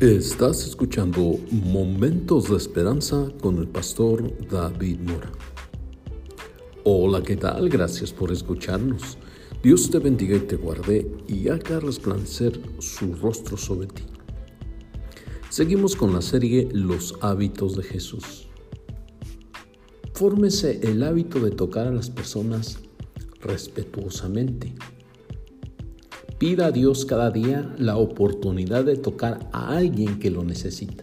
Estás escuchando Momentos de Esperanza con el pastor David Mora. Hola, ¿qué tal? Gracias por escucharnos. Dios te bendiga y te guarde y haga resplandecer su rostro sobre ti. Seguimos con la serie Los hábitos de Jesús. Fórmese el hábito de tocar a las personas respetuosamente Pida a Dios cada día la oportunidad de tocar a alguien que lo necesita.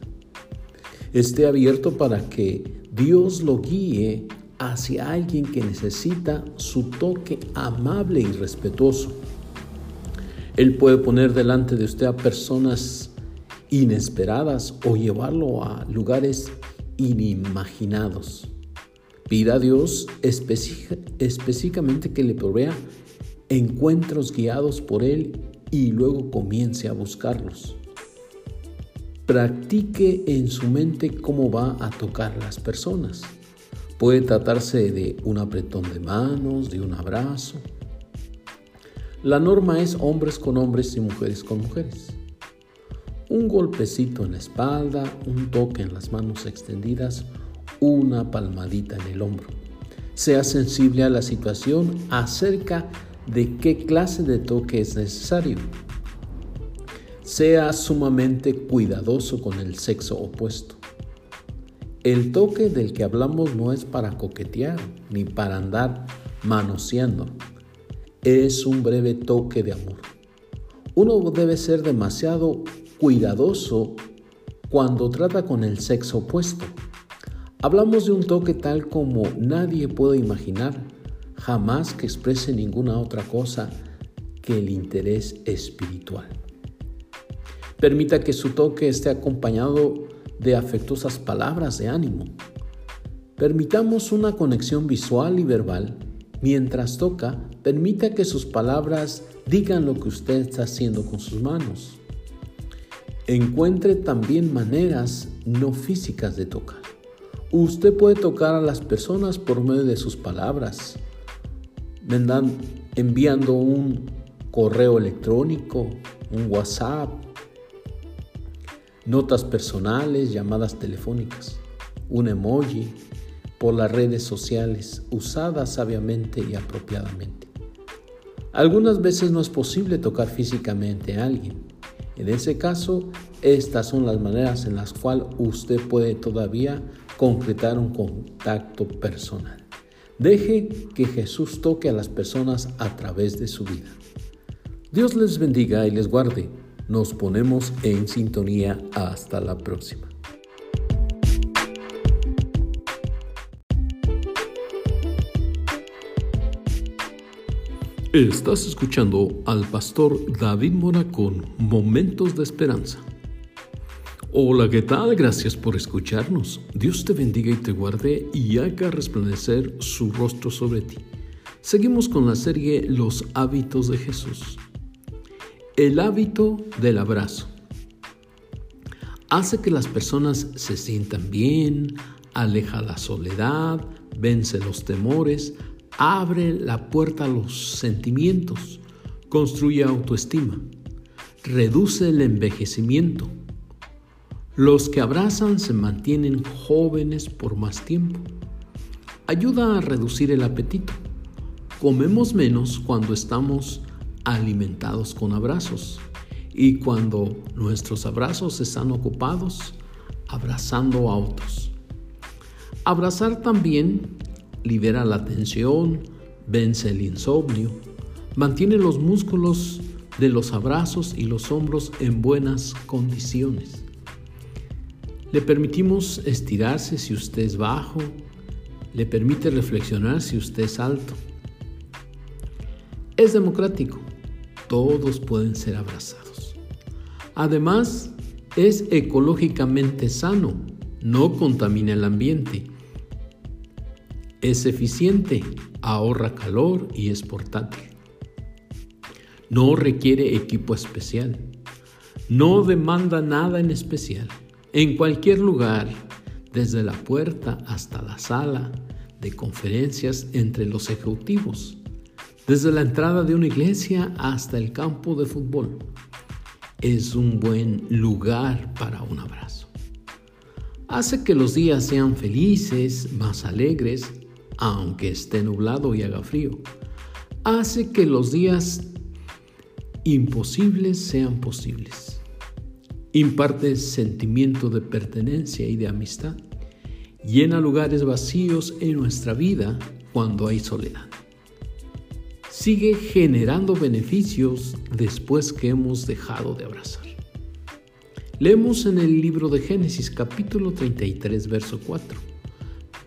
Esté abierto para que Dios lo guíe hacia alguien que necesita su toque amable y respetuoso. Él puede poner delante de usted a personas inesperadas o llevarlo a lugares inimaginados. Pida a Dios específicamente que le provea encuentros guiados por Él y luego comience a buscarlos. Practique en su mente cómo va a tocar las personas. Puede tratarse de un apretón de manos, de un abrazo. La norma es hombres con hombres y mujeres con mujeres. Un golpecito en la espalda, un toque en las manos extendidas, una palmadita en el hombro. Sea sensible a la situación acerca de qué clase de toque es necesario. Sea sumamente cuidadoso con el sexo opuesto. El toque del que hablamos no es para coquetear ni para andar manoseando. Es un breve toque de amor. Uno debe ser demasiado cuidadoso cuando trata con el sexo opuesto. Hablamos de un toque tal como nadie puede imaginar jamás que exprese ninguna otra cosa que el interés espiritual. Permita que su toque esté acompañado de afectuosas palabras de ánimo. Permitamos una conexión visual y verbal. Mientras toca, permita que sus palabras digan lo que usted está haciendo con sus manos. Encuentre también maneras no físicas de tocar. Usted puede tocar a las personas por medio de sus palabras, enviando un correo electrónico, un WhatsApp, notas personales, llamadas telefónicas, un emoji por las redes sociales usadas sabiamente y apropiadamente. Algunas veces no es posible tocar físicamente a alguien. En ese caso, estas son las maneras en las cuales usted puede todavía concretar un contacto personal. Deje que Jesús toque a las personas a través de su vida. Dios les bendiga y les guarde. Nos ponemos en sintonía. Hasta la próxima. Estás escuchando al pastor David Mora con Momentos de Esperanza. Hola, ¿qué tal? Gracias por escucharnos. Dios te bendiga y te guarde y haga resplandecer su rostro sobre ti. Seguimos con la serie Los hábitos de Jesús. El hábito del abrazo hace que las personas se sientan bien, aleja la soledad, vence los temores, abre la puerta a los sentimientos, construye autoestima, reduce el envejecimiento los que abrazan se mantienen jóvenes por más tiempo. Ayuda a reducir el apetito. Comemos menos cuando estamos alimentados con abrazos y cuando nuestros abrazos están ocupados abrazando a otros. Abrazar también libera la tensión, vence el insomnio, mantiene los músculos de los abrazos y los hombros en buenas condiciones. Le permitimos estirarse si usted es bajo, le permite reflexionar si usted es alto. Es democrático, todos pueden ser abrazados. Además, es ecológicamente sano, no contamina el ambiente. Es eficiente, ahorra calor y es portátil. No requiere equipo especial. No demanda nada en especial en cualquier lugar, desde la puerta hasta la sala de conferencias entre los ejecutivos, desde la entrada de una iglesia hasta el campo de fútbol. es un buen lugar para un abrazo. Hace que los días sean felices, más alegres, aunque esté nublado y haga frío. Hace que los días imposibles sean posibles. Imparte sentimiento de pertenencia y de amistad. Llena lugares vacíos en nuestra vida cuando hay soledad. Sigue generando beneficios después que hemos dejado de abrazar. Leemos en el libro de Génesis capítulo 33 verso 4.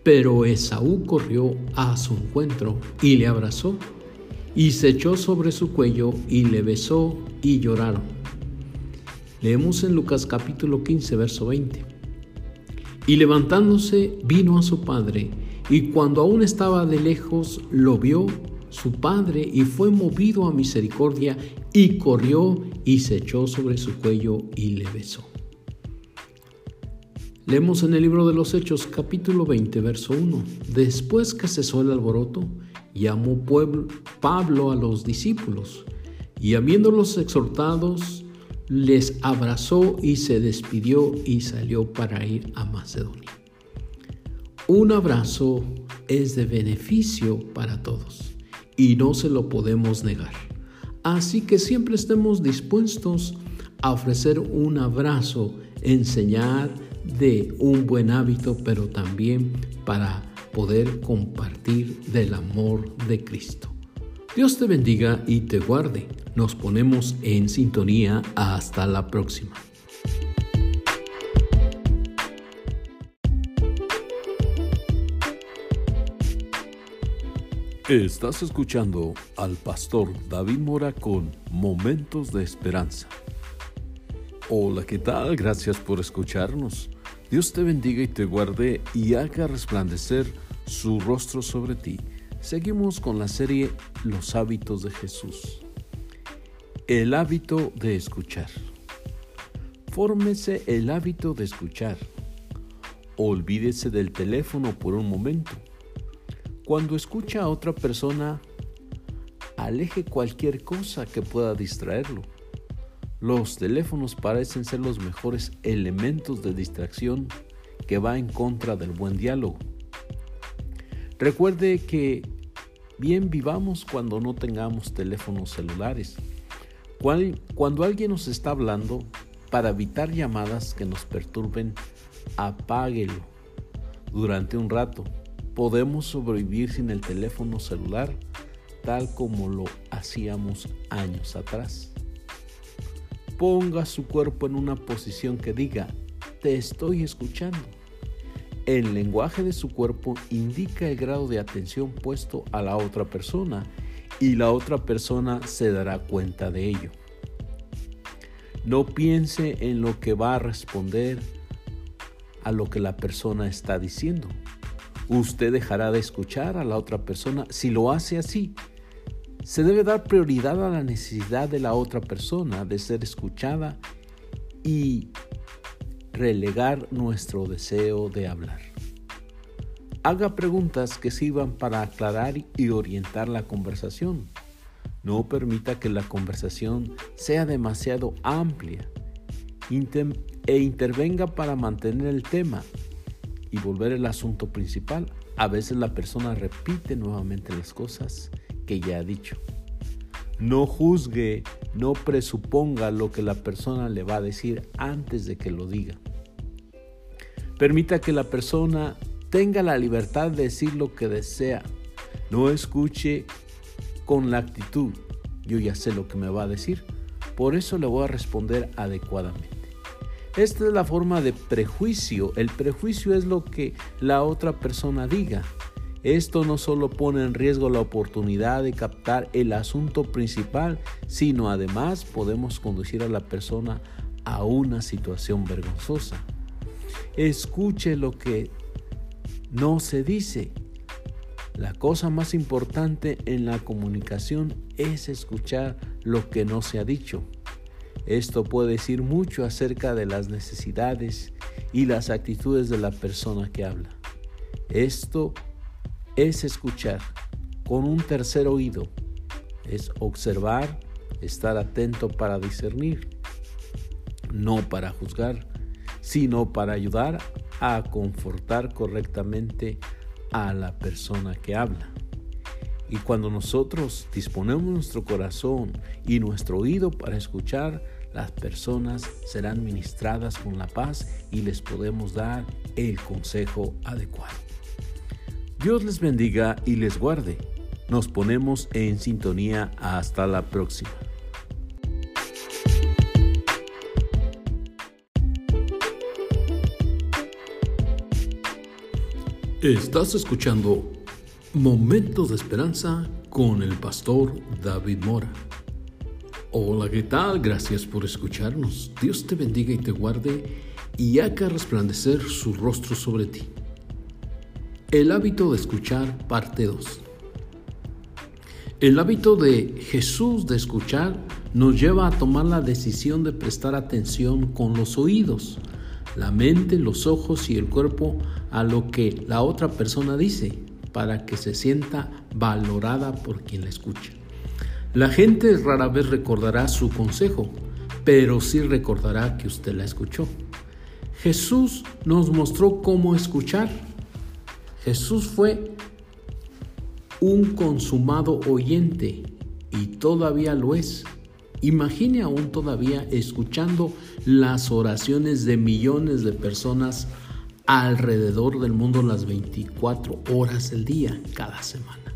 Pero Esaú corrió a su encuentro y le abrazó y se echó sobre su cuello y le besó y lloraron. Leemos en Lucas capítulo 15, verso 20. Y levantándose vino a su padre, y cuando aún estaba de lejos lo vio su padre y fue movido a misericordia y corrió y se echó sobre su cuello y le besó. Leemos en el libro de los Hechos capítulo 20, verso 1. Después que cesó el alboroto, llamó Pablo a los discípulos y habiéndolos exhortados, les abrazó y se despidió y salió para ir a Macedonia. Un abrazo es de beneficio para todos y no se lo podemos negar. Así que siempre estemos dispuestos a ofrecer un abrazo, enseñar de un buen hábito, pero también para poder compartir del amor de Cristo. Dios te bendiga y te guarde. Nos ponemos en sintonía. Hasta la próxima. Estás escuchando al pastor David Mora con Momentos de Esperanza. Hola, ¿qué tal? Gracias por escucharnos. Dios te bendiga y te guarde y haga resplandecer su rostro sobre ti. Seguimos con la serie Los hábitos de Jesús. El hábito de escuchar. Fórmese el hábito de escuchar. Olvídese del teléfono por un momento. Cuando escucha a otra persona, aleje cualquier cosa que pueda distraerlo. Los teléfonos parecen ser los mejores elementos de distracción que va en contra del buen diálogo. Recuerde que bien vivamos cuando no tengamos teléfonos celulares. Cuando alguien nos está hablando, para evitar llamadas que nos perturben, apáguelo durante un rato. Podemos sobrevivir sin el teléfono celular tal como lo hacíamos años atrás. Ponga su cuerpo en una posición que diga, te estoy escuchando. El lenguaje de su cuerpo indica el grado de atención puesto a la otra persona y la otra persona se dará cuenta de ello. No piense en lo que va a responder a lo que la persona está diciendo. Usted dejará de escuchar a la otra persona si lo hace así. Se debe dar prioridad a la necesidad de la otra persona de ser escuchada y relegar nuestro deseo de hablar. Haga preguntas que sirvan para aclarar y orientar la conversación. No permita que la conversación sea demasiado amplia e intervenga para mantener el tema y volver el asunto principal. A veces la persona repite nuevamente las cosas que ya ha dicho. No juzgue, no presuponga lo que la persona le va a decir antes de que lo diga. Permita que la persona tenga la libertad de decir lo que desea. No escuche con la actitud, yo ya sé lo que me va a decir, por eso le voy a responder adecuadamente. Esta es la forma de prejuicio. El prejuicio es lo que la otra persona diga. Esto no solo pone en riesgo la oportunidad de captar el asunto principal, sino además podemos conducir a la persona a una situación vergonzosa. Escuche lo que no se dice. La cosa más importante en la comunicación es escuchar lo que no se ha dicho. Esto puede decir mucho acerca de las necesidades y las actitudes de la persona que habla. Esto es escuchar con un tercer oído, es observar, estar atento para discernir. no para juzgar, sino para ayudar a confortar correctamente a la persona que habla. Y cuando nosotros disponemos nuestro corazón y nuestro oído para escuchar, las personas serán ministradas con la paz y les podemos dar el consejo adecuado. Dios les bendiga y les guarde. Nos ponemos en sintonía hasta la próxima. Estás escuchando Momentos de Esperanza con el pastor David Mora. Hola, ¿qué tal? Gracias por escucharnos. Dios te bendiga y te guarde y haga resplandecer su rostro sobre ti. El hábito de escuchar, parte 2. El hábito de Jesús de escuchar nos lleva a tomar la decisión de prestar atención con los oídos, la mente, los ojos y el cuerpo a lo que la otra persona dice para que se sienta valorada por quien la escucha. La gente rara vez recordará su consejo, pero sí recordará que usted la escuchó. Jesús nos mostró cómo escuchar. Jesús fue un consumado oyente y todavía lo es. Imagine aún todavía escuchando las oraciones de millones de personas alrededor del mundo las 24 horas del día, cada semana.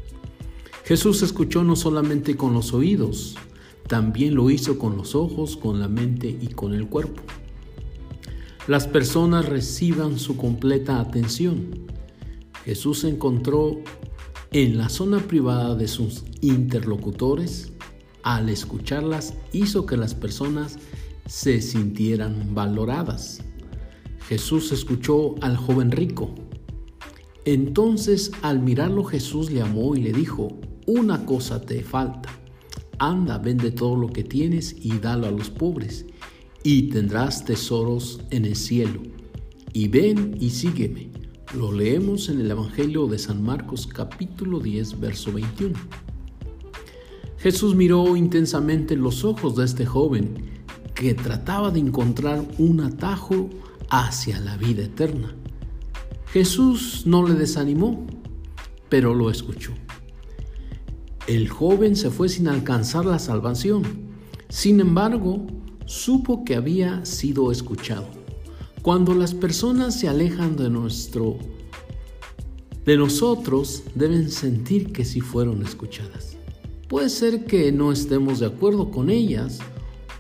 Jesús escuchó no solamente con los oídos, también lo hizo con los ojos, con la mente y con el cuerpo. Las personas reciban su completa atención. Jesús encontró en la zona privada de sus interlocutores, al escucharlas, hizo que las personas se sintieran valoradas. Jesús escuchó al joven rico. Entonces al mirarlo Jesús le amó y le dijo, una cosa te falta. Anda, vende todo lo que tienes y dalo a los pobres, y tendrás tesoros en el cielo. Y ven y sígueme. Lo leemos en el Evangelio de San Marcos capítulo 10, verso 21. Jesús miró intensamente los ojos de este joven que trataba de encontrar un atajo hacia la vida eterna. Jesús no le desanimó, pero lo escuchó. El joven se fue sin alcanzar la salvación. Sin embargo, supo que había sido escuchado. Cuando las personas se alejan de nuestro de nosotros, deben sentir que sí fueron escuchadas. Puede ser que no estemos de acuerdo con ellas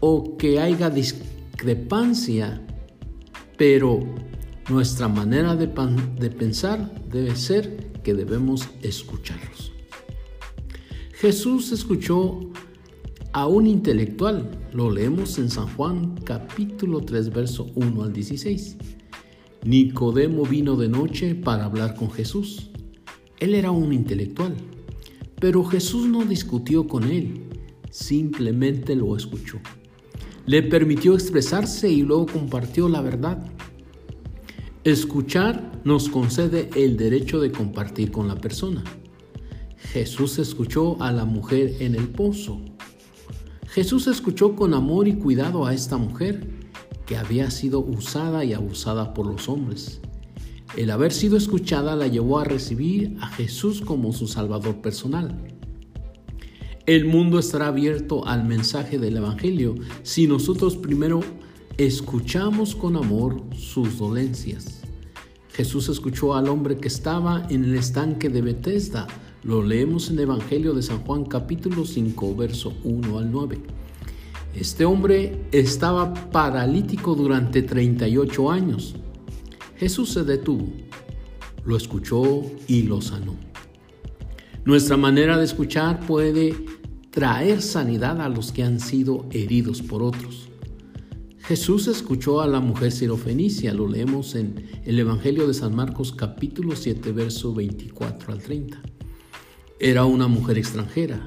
o que haya discrepancia pero nuestra manera de, pensar debe ser que debemos escucharlos. Jesús escuchó a un intelectual, lo leemos en San Juan capítulo 3 verso 1 al 16. Nicodemo vino de noche para hablar con Jesús. Él era un intelectual, pero Jesús no discutió con él, simplemente lo escuchó le permitió expresarse y luego compartió la verdad. Escuchar nos concede el derecho de compartir con la persona. Jesús escuchó a la mujer en el pozo. Jesús escuchó con amor y cuidado a esta mujer que había sido usada y abusada por los hombres. El haber sido escuchada la llevó a recibir a Jesús como su Salvador personal. El mundo estará abierto al mensaje del Evangelio si nosotros primero escuchamos con amor sus dolencias. Jesús escuchó al hombre que estaba en el estanque de Bethesda. Lo leemos en el Evangelio de San Juan capítulo 5, verso 1 al 9. Este hombre estaba paralítico durante 38 años. Jesús se detuvo, lo escuchó y lo sanó. Nuestra manera de escuchar puede traer sanidad a los que han sido heridos por otros. Jesús escuchó a la mujer sirofenicia, lo leemos en el Evangelio de San Marcos capítulo 7, verso 24 al 30. Era una mujer extranjera.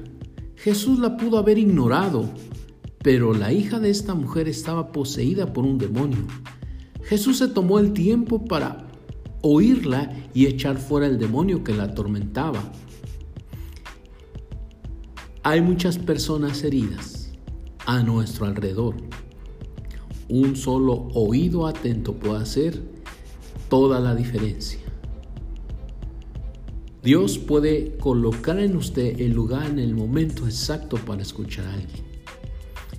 Jesús la pudo haber ignorado, pero la hija de esta mujer estaba poseída por un demonio. Jesús se tomó el tiempo para oírla y echar fuera el demonio que la atormentaba. Hay muchas personas heridas a nuestro alrededor. Un solo oído atento puede hacer toda la diferencia. Dios puede colocar en usted el lugar en el momento exacto para escuchar a alguien.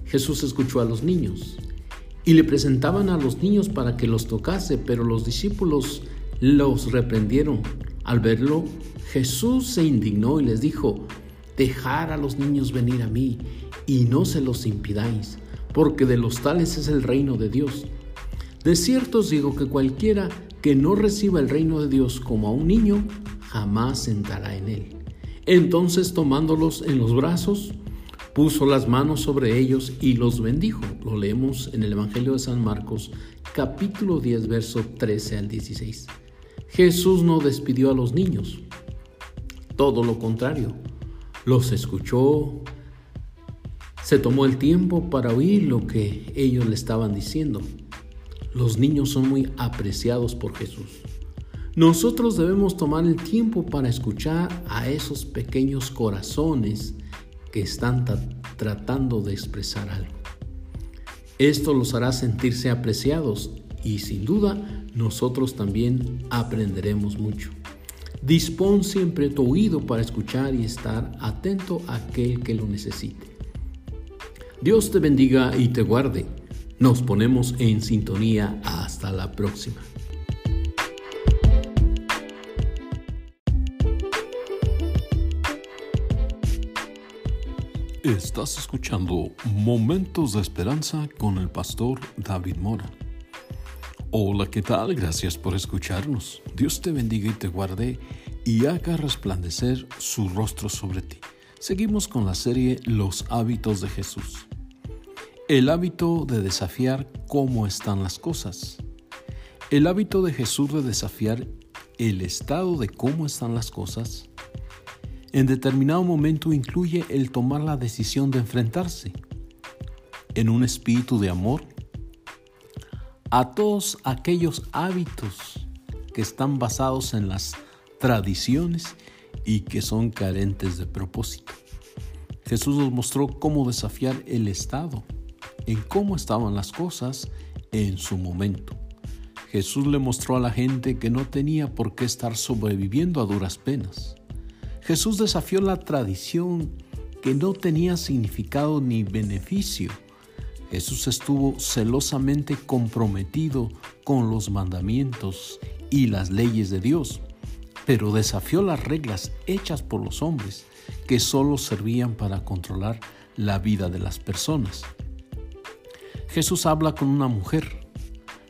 Jesús escuchó a los niños y le presentaban a los niños para que los tocase, pero los discípulos los reprendieron. Al verlo, Jesús se indignó y les dijo, dejar a los niños venir a mí y no se los impidáis, porque de los tales es el reino de Dios. De cierto os digo que cualquiera que no reciba el reino de Dios como a un niño, jamás entrará en él. Entonces tomándolos en los brazos, puso las manos sobre ellos y los bendijo. Lo leemos en el Evangelio de San Marcos, capítulo 10, verso 13 al 16. Jesús no despidió a los niños, todo lo contrario, los escuchó, se tomó el tiempo para oír lo que ellos le estaban diciendo. Los niños son muy apreciados por Jesús. Nosotros debemos tomar el tiempo para escuchar a esos pequeños corazones que están tratando de expresar algo. Esto los hará sentirse apreciados y sin duda nosotros también aprenderemos mucho. Dispón siempre tu oído para escuchar y estar atento a aquel que lo necesite. Dios te bendiga y te guarde. Nos ponemos en sintonía. Hasta la próxima. Estás escuchando Momentos de Esperanza con el pastor David Mora. Hola, ¿qué tal? Gracias por escucharnos. Dios te bendiga y te guarde y haga resplandecer su rostro sobre ti. Seguimos con la serie Los hábitos de Jesús. El hábito de desafiar cómo están las cosas. El hábito de Jesús de desafiar el estado de cómo están las cosas en determinado momento incluye el tomar la decisión de enfrentarse en un espíritu de amor a todos aquellos hábitos que están basados en las tradiciones y que son carentes de propósito. Jesús nos mostró cómo desafiar el estado en cómo estaban las cosas en su momento. Jesús le mostró a la gente que no tenía por qué estar sobreviviendo a duras penas. Jesús desafió la tradición que no tenía significado ni beneficio. Jesús estuvo celosamente comprometido con los mandamientos y las leyes de Dios, pero desafió las reglas hechas por los hombres que solo servían para controlar la vida de las personas. Jesús habla con una mujer,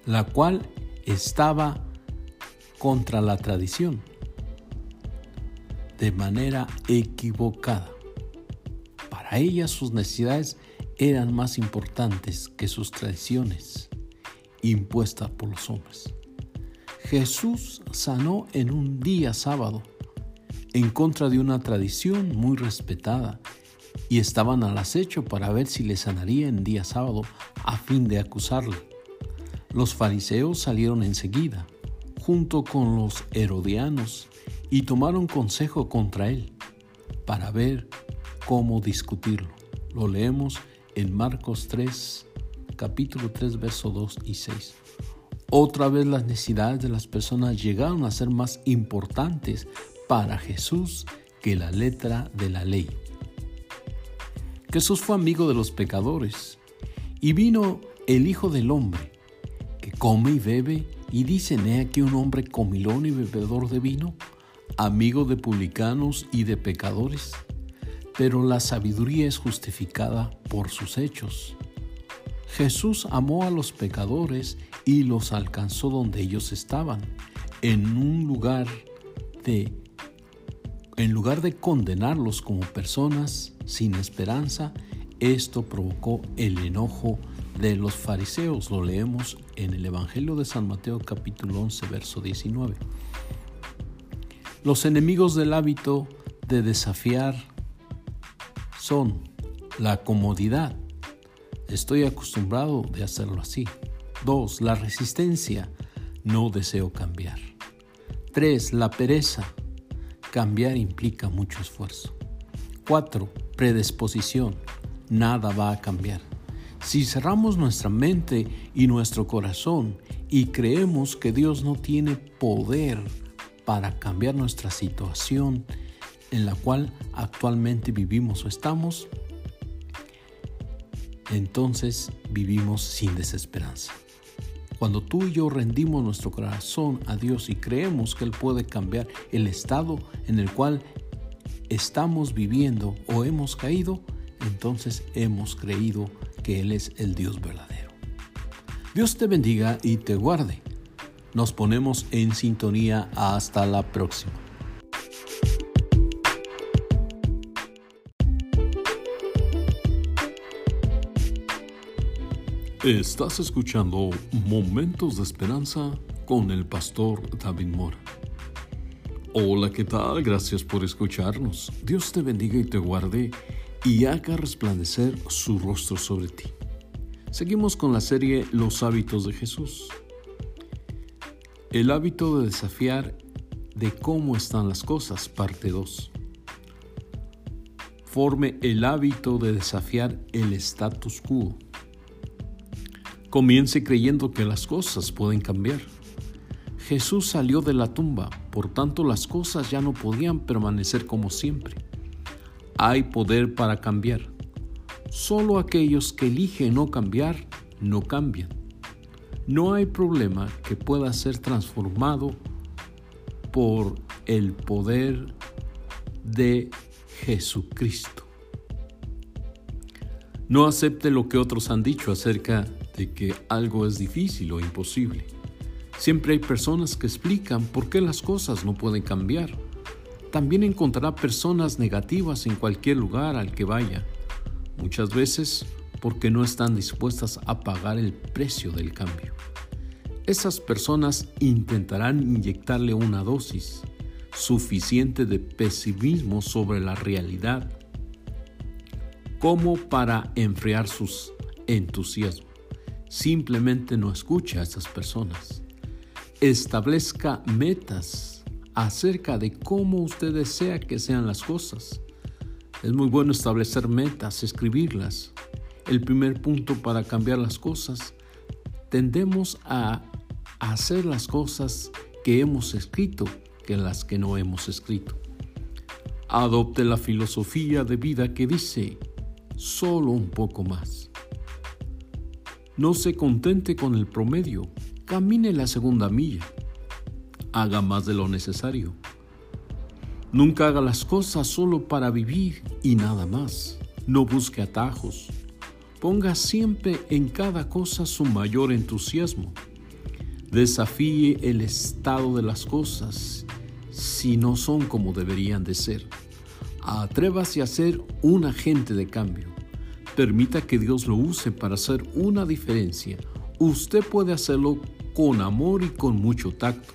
la cual estaba contra la tradición de manera equivocada. Para ella sus necesidades eran más importantes que sus tradiciones impuestas por los hombres. Jesús sanó en un día sábado en contra de una tradición muy respetada y estaban al acecho para ver si le sanaría en día sábado a fin de acusarle. Los fariseos salieron enseguida, junto con los herodianos, y tomaron consejo contra él para ver cómo discutirlo. Lo leemos en Marcos 3, capítulo 3, verso 2 y 6. Otra vez las necesidades de las personas llegaron a ser más importantes para Jesús que la letra de la ley. Jesús fue amigo de los pecadores y vino el Hijo del Hombre, que come y bebe, y dicen, he aquí un hombre comilón y bebedor de vino, amigo de publicanos y de pecadores. Pero la sabiduría es justificada por sus hechos. Jesús amó a los pecadores y los alcanzó donde ellos estaban, en un lugar de en lugar de condenarlos como personas sin esperanza, esto provocó el enojo de los fariseos. Lo leemos en el Evangelio de San Mateo capítulo 11, verso 19. Los enemigos del hábito de desafiar son la comodidad. Estoy acostumbrado de hacerlo así. Dos, La resistencia. No deseo cambiar. Tres, La pereza. Cambiar implica mucho esfuerzo. 4. Predisposición. Nada va a cambiar. Si cerramos nuestra mente y nuestro corazón y creemos que Dios no tiene poder para cambiar nuestra situación en la cual actualmente vivimos o estamos, entonces vivimos sin desesperanza. Cuando tú y yo rendimos nuestro corazón a Dios y creemos que Él puede cambiar el estado en el cual estamos viviendo o hemos caído, entonces hemos creído que Él es el Dios verdadero. Dios te bendiga y te guarde. Nos ponemos en sintonía hasta la próxima. Estás escuchando Momentos de Esperanza con el pastor David Mora. Hola, ¿qué tal? Gracias por escucharnos. Dios te bendiga y te guarde y haga resplandecer su rostro sobre ti. Seguimos con la serie Los hábitos de Jesús. El hábito de desafiar de cómo están las cosas, parte 2. Forme el hábito de desafiar el status quo. Comience creyendo que las cosas pueden cambiar. Jesús salió de la tumba, por tanto las cosas ya no podían permanecer como siempre hay poder para cambiar. Solo aquellos que eligen no cambiar, no cambian. No hay problema que pueda ser transformado por el poder de Jesucristo. No acepte lo que otros han dicho acerca de que algo es difícil o imposible. Siempre hay personas que explican por qué las cosas no pueden cambiar también encontrará personas negativas en cualquier lugar al que vaya, muchas veces porque no están dispuestas a pagar el precio del cambio. Esas personas intentarán inyectarle una dosis suficiente de pesimismo sobre la realidad como para enfriar sus entusiasmos. Simplemente no escucha a esas personas. Establezca metas acerca de cómo usted desea que sean las cosas. Es muy bueno establecer metas, escribirlas. El primer punto para cambiar las cosas, tendemos a hacer las cosas que hemos escrito que las que no hemos escrito. Adopte la filosofía de vida que dice, solo un poco más. No se contente con el promedio, camine la segunda milla haga más de lo necesario. Nunca haga las cosas solo para vivir y nada más. No busque atajos. Ponga siempre en cada cosa su mayor entusiasmo. Desafíe el estado de las cosas si no son como deberían de ser. Atrévase a ser un agente de cambio. Permita que Dios lo use para hacer una diferencia. Usted puede hacerlo con amor y con mucho tacto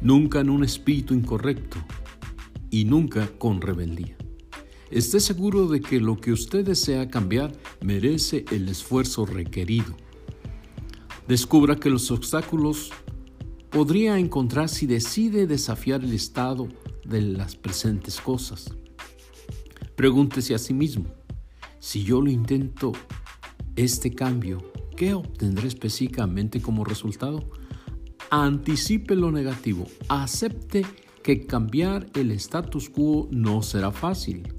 nunca en un espíritu incorrecto y nunca con rebeldía. Esté seguro de que lo que usted desea cambiar merece el esfuerzo requerido. Descubra que los obstáculos podría encontrar si decide desafiar el estado de las presentes cosas. Pregúntese a sí mismo, si yo lo intento, este cambio, ¿qué obtendré específicamente como resultado? Anticipe lo negativo. Acepte que cambiar el status quo no será fácil.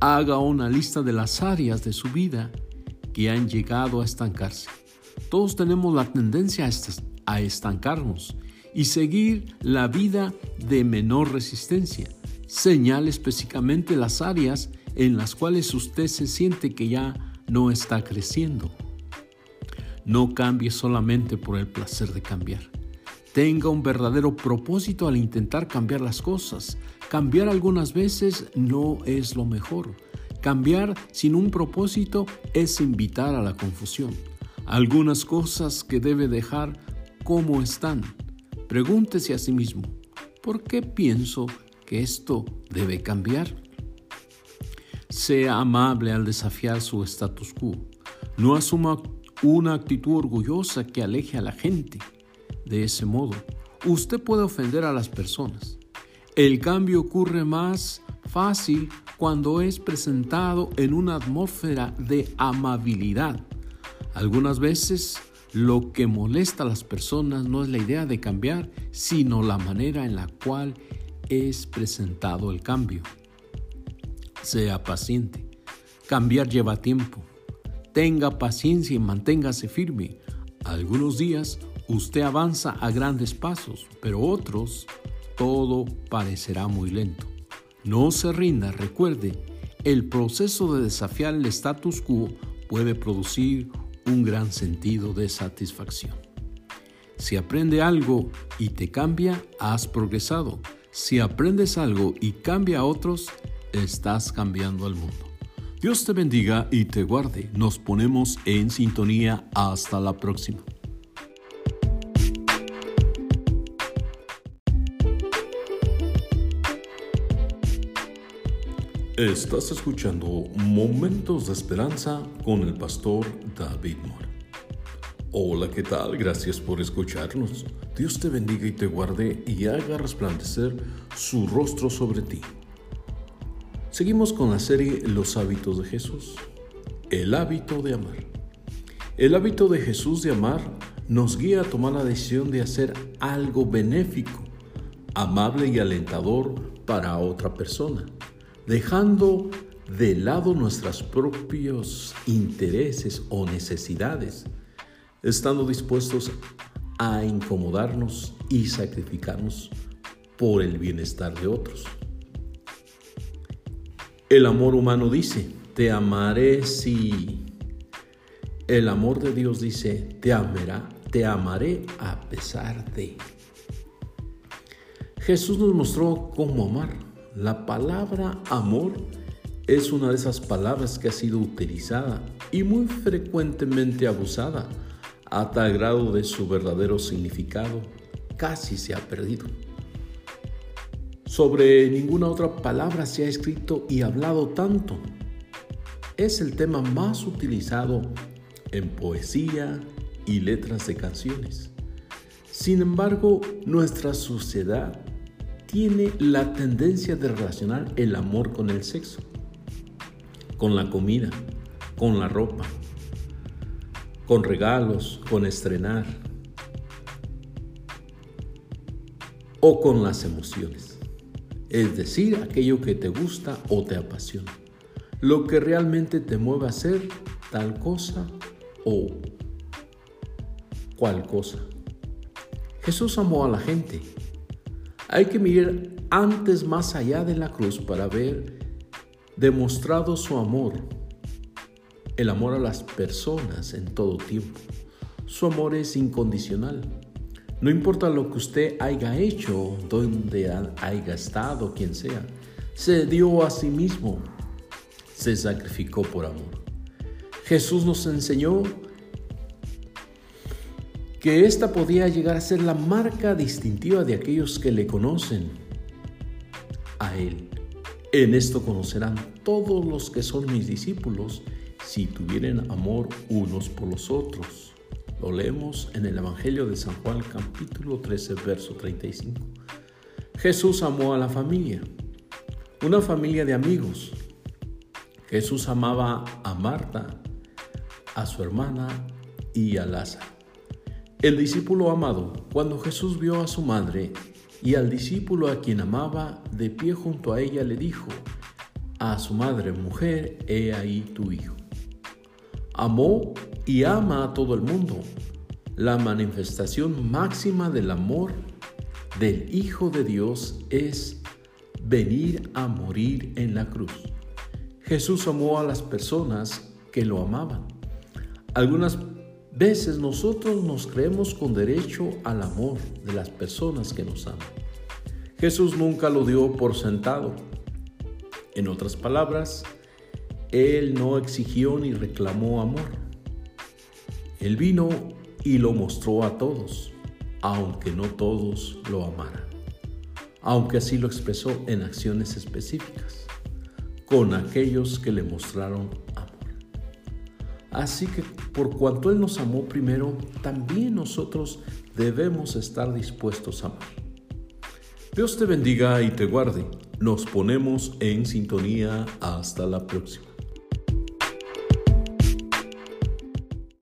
Haga una lista de las áreas de su vida que han llegado a estancarse. Todos tenemos la tendencia a estancarnos y seguir la vida de menor resistencia. Señale específicamente las áreas en las cuales usted se siente que ya no está creciendo. No cambie solamente por el placer de cambiar tenga un verdadero propósito al intentar cambiar las cosas. Cambiar algunas veces no es lo mejor. Cambiar sin un propósito es invitar a la confusión. Algunas cosas que debe dejar como están. Pregúntese a sí mismo, ¿por qué pienso que esto debe cambiar? Sea amable al desafiar su status quo. No asuma una actitud orgullosa que aleje a la gente de ese modo, usted puede ofender a las personas. El cambio ocurre más fácil cuando es presentado en una atmósfera de amabilidad. Algunas veces lo que molesta a las personas no es la idea de cambiar, sino la manera en la cual es presentado el cambio. Sea paciente. Cambiar lleva tiempo. Tenga paciencia y manténgase firme. Algunos días usted avanza a grandes pasos, pero otros todo parecerá muy lento. No se rinda, recuerde, el proceso de desafiar el status quo puede producir un gran sentido de satisfacción. Si aprende algo y te cambia, has progresado. Si aprendes algo y cambia a otros, estás cambiando al mundo. Dios te bendiga y te guarde. Nos ponemos en sintonía. Hasta la próxima. Estás escuchando Momentos de Esperanza con el pastor David Moore. Hola, ¿qué tal? Gracias por escucharnos. Dios te bendiga y te guarde y haga resplandecer su rostro sobre ti. Seguimos con la serie Los hábitos de Jesús. El hábito de amar. El hábito de Jesús de amar nos guía a tomar la decisión de hacer algo benéfico, amable y alentador para otra persona dejando de lado nuestros propios intereses o necesidades, estando dispuestos a incomodarnos y sacrificarnos por el bienestar de otros. El amor humano dice, te amaré si... El amor de Dios dice, te amará, te amaré a pesar de. Jesús nos mostró cómo amar la palabra amor es una de esas palabras que ha sido utilizada y muy frecuentemente abusada a tal grado de su verdadero significado casi se ha perdido. Sobre ninguna otra palabra se ha escrito y hablado tanto. Es el tema más utilizado en poesía y letras de canciones. Sin embargo, nuestra sociedad tiene la tendencia de relacionar el amor con el sexo, con la comida, con la ropa, con regalos, con estrenar o con las emociones. Es decir, aquello que te gusta o te apasiona. Lo que realmente te mueve a hacer tal cosa o cual cosa. Jesús amó a la gente hay que mirar antes más allá de la cruz para ver demostrado su amor, el amor a las personas en todo tiempo. Su amor es incondicional. No importa lo que usted haya hecho, donde haya estado, quien sea, se dio a sí mismo, se sacrificó por amor. Jesús nos enseñó que ésta podía llegar a ser la marca distintiva de aquellos que le conocen a Él. En esto conocerán todos los que son mis discípulos si tuvieran amor unos por los otros. Lo leemos en el Evangelio de San Juan capítulo 13, verso 35. Jesús amó a la familia, una familia de amigos. Jesús amaba a Marta, a su hermana y a Lázaro. El discípulo amado, cuando Jesús vio a su madre y al discípulo a quien amaba de pie junto a ella, le dijo a su madre, mujer, he ahí tu hijo. Amó y ama a todo el mundo. La manifestación máxima del amor del Hijo de Dios es venir a morir en la cruz. Jesús amó a las personas que lo amaban. Algunas Veces nosotros nos creemos con derecho al amor de las personas que nos aman. Jesús nunca lo dio por sentado. En otras palabras, Él no exigió ni reclamó amor. Él vino y lo mostró a todos, aunque no todos lo amaran, aunque así lo expresó en acciones específicas, con aquellos que le mostraron Así que por cuanto Él nos amó primero, también nosotros debemos estar dispuestos a amar. Dios te bendiga y te guarde. Nos ponemos en sintonía. Hasta la próxima.